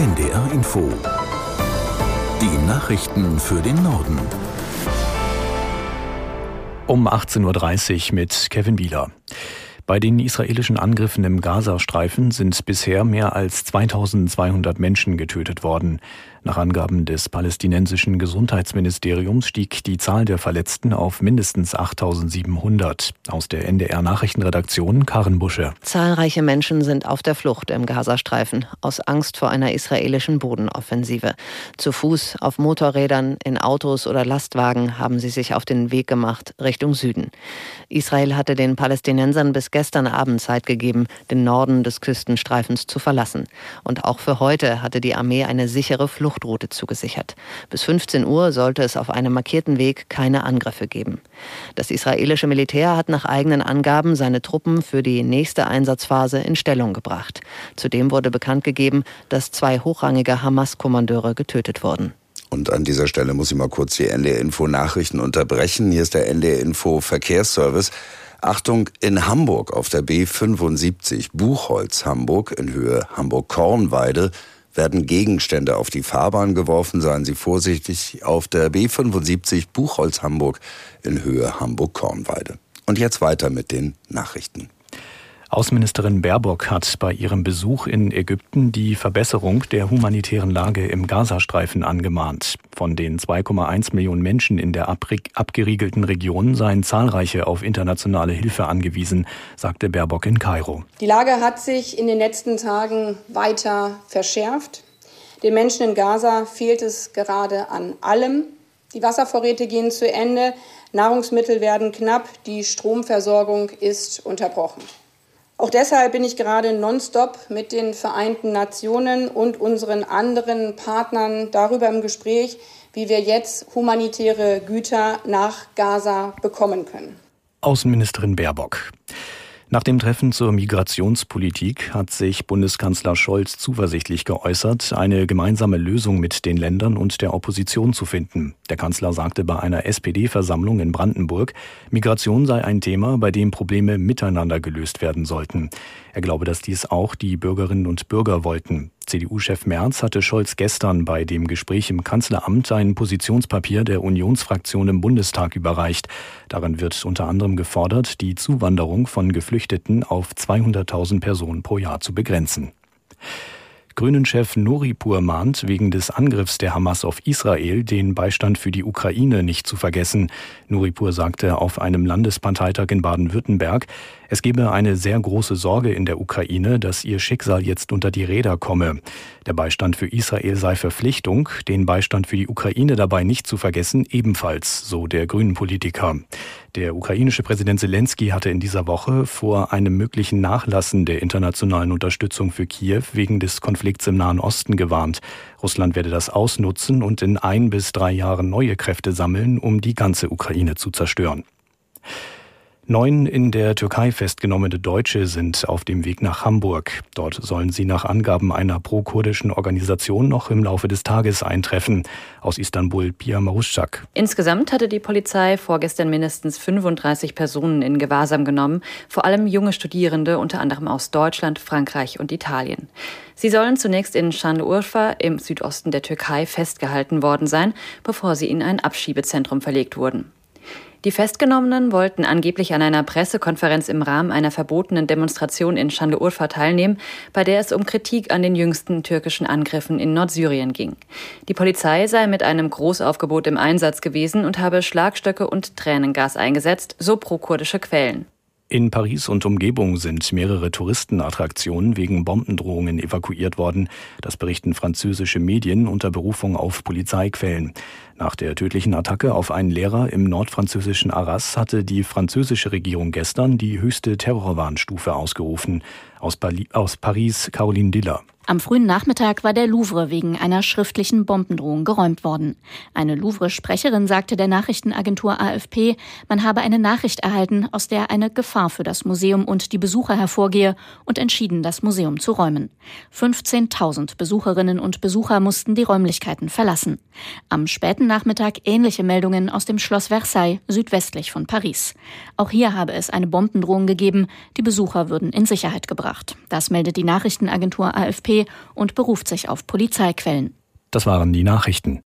NDR Info. Die Nachrichten für den Norden. Um 18.30 Uhr mit Kevin Bieler. Bei den israelischen Angriffen im Gazastreifen sind bisher mehr als 2200 Menschen getötet worden. Nach Angaben des palästinensischen Gesundheitsministeriums stieg die Zahl der Verletzten auf mindestens 8700. Aus der NDR Nachrichtenredaktion Karen Busche. Zahlreiche Menschen sind auf der Flucht im Gazastreifen aus Angst vor einer israelischen Bodenoffensive. Zu Fuß, auf Motorrädern, in Autos oder Lastwagen haben sie sich auf den Weg gemacht Richtung Süden. Israel hatte den Palästinensern bis gestern Abend Zeit gegeben, den Norden des Küstenstreifens zu verlassen. Und auch für heute hatte die Armee eine sichere Fluchtroute zugesichert. Bis 15 Uhr sollte es auf einem markierten Weg keine Angriffe geben. Das israelische Militär hat nach eigenen Angaben seine Truppen für die nächste Einsatzphase in Stellung gebracht. Zudem wurde bekannt gegeben, dass zwei hochrangige Hamas-Kommandeure getötet wurden. Und an dieser Stelle muss ich mal kurz die NDR Info Nachrichten unterbrechen. Hier ist der NDR Info Verkehrsservice. Achtung, in Hamburg auf der B75 Buchholz Hamburg in Höhe Hamburg-Kornweide werden Gegenstände auf die Fahrbahn geworfen. Seien Sie vorsichtig auf der B75 Buchholz Hamburg in Höhe Hamburg-Kornweide. Und jetzt weiter mit den Nachrichten. Außenministerin Baerbock hat bei ihrem Besuch in Ägypten die Verbesserung der humanitären Lage im Gazastreifen angemahnt. Von den 2,1 Millionen Menschen in der abgeriegelten Region seien zahlreiche auf internationale Hilfe angewiesen, sagte Baerbock in Kairo. Die Lage hat sich in den letzten Tagen weiter verschärft. Den Menschen in Gaza fehlt es gerade an allem. Die Wasservorräte gehen zu Ende, Nahrungsmittel werden knapp, die Stromversorgung ist unterbrochen. Auch deshalb bin ich gerade nonstop mit den Vereinten Nationen und unseren anderen Partnern darüber im Gespräch, wie wir jetzt humanitäre Güter nach Gaza bekommen können. Außenministerin Baerbock. Nach dem Treffen zur Migrationspolitik hat sich Bundeskanzler Scholz zuversichtlich geäußert, eine gemeinsame Lösung mit den Ländern und der Opposition zu finden. Der Kanzler sagte bei einer SPD-Versammlung in Brandenburg, Migration sei ein Thema, bei dem Probleme miteinander gelöst werden sollten. Er glaube, dass dies auch die Bürgerinnen und Bürger wollten. CDU-Chef Merz hatte Scholz gestern bei dem Gespräch im Kanzleramt ein Positionspapier der Unionsfraktion im Bundestag überreicht. Darin wird unter anderem gefordert, die Zuwanderung von Geflüchteten auf 200.000 Personen pro Jahr zu begrenzen. Grünen-Chef Noripur mahnt, wegen des Angriffs der Hamas auf Israel den Beistand für die Ukraine nicht zu vergessen. Noripur sagte auf einem Landesparteitag in Baden-Württemberg, es gebe eine sehr große Sorge in der Ukraine, dass ihr Schicksal jetzt unter die Räder komme. Der Beistand für Israel sei Verpflichtung, den Beistand für die Ukraine dabei nicht zu vergessen, ebenfalls, so der Grünen Politiker. Der ukrainische Präsident Zelensky hatte in dieser Woche vor einem möglichen Nachlassen der internationalen Unterstützung für Kiew wegen des Konflikts im Nahen Osten gewarnt. Russland werde das ausnutzen und in ein bis drei Jahren neue Kräfte sammeln, um die ganze Ukraine zu zerstören. Neun in der Türkei festgenommene Deutsche sind auf dem Weg nach Hamburg. Dort sollen sie nach Angaben einer pro-kurdischen Organisation noch im Laufe des Tages eintreffen. Aus Istanbul, Pia Maruschak. Insgesamt hatte die Polizei vorgestern mindestens 35 Personen in Gewahrsam genommen, vor allem junge Studierende, unter anderem aus Deutschland, Frankreich und Italien. Sie sollen zunächst in Şanlıurfa im Südosten der Türkei festgehalten worden sein, bevor sie in ein Abschiebezentrum verlegt wurden. Die Festgenommenen wollten angeblich an einer Pressekonferenz im Rahmen einer verbotenen Demonstration in Şanlıurfa teilnehmen, bei der es um Kritik an den jüngsten türkischen Angriffen in Nordsyrien ging. Die Polizei sei mit einem Großaufgebot im Einsatz gewesen und habe Schlagstöcke und Tränengas eingesetzt, so prokurdische Quellen. In Paris und Umgebung sind mehrere Touristenattraktionen wegen Bombendrohungen evakuiert worden. Das berichten französische Medien unter Berufung auf Polizeiquellen. Nach der tödlichen Attacke auf einen Lehrer im nordfranzösischen Arras hatte die französische Regierung gestern die höchste Terrorwarnstufe ausgerufen. Aus, aus Paris Caroline Diller. Am frühen Nachmittag war der Louvre wegen einer schriftlichen Bombendrohung geräumt worden. Eine Louvre-Sprecherin sagte der Nachrichtenagentur AFP, man habe eine Nachricht erhalten, aus der eine Gefahr für das Museum und die Besucher hervorgehe und entschieden, das Museum zu räumen. 15.000 Besucherinnen und Besucher mussten die Räumlichkeiten verlassen. Am späten Nachmittag ähnliche Meldungen aus dem Schloss Versailles südwestlich von Paris. Auch hier habe es eine Bombendrohung gegeben, die Besucher würden in Sicherheit gebracht. Das meldet die Nachrichtenagentur AFP und beruft sich auf Polizeiquellen. Das waren die Nachrichten.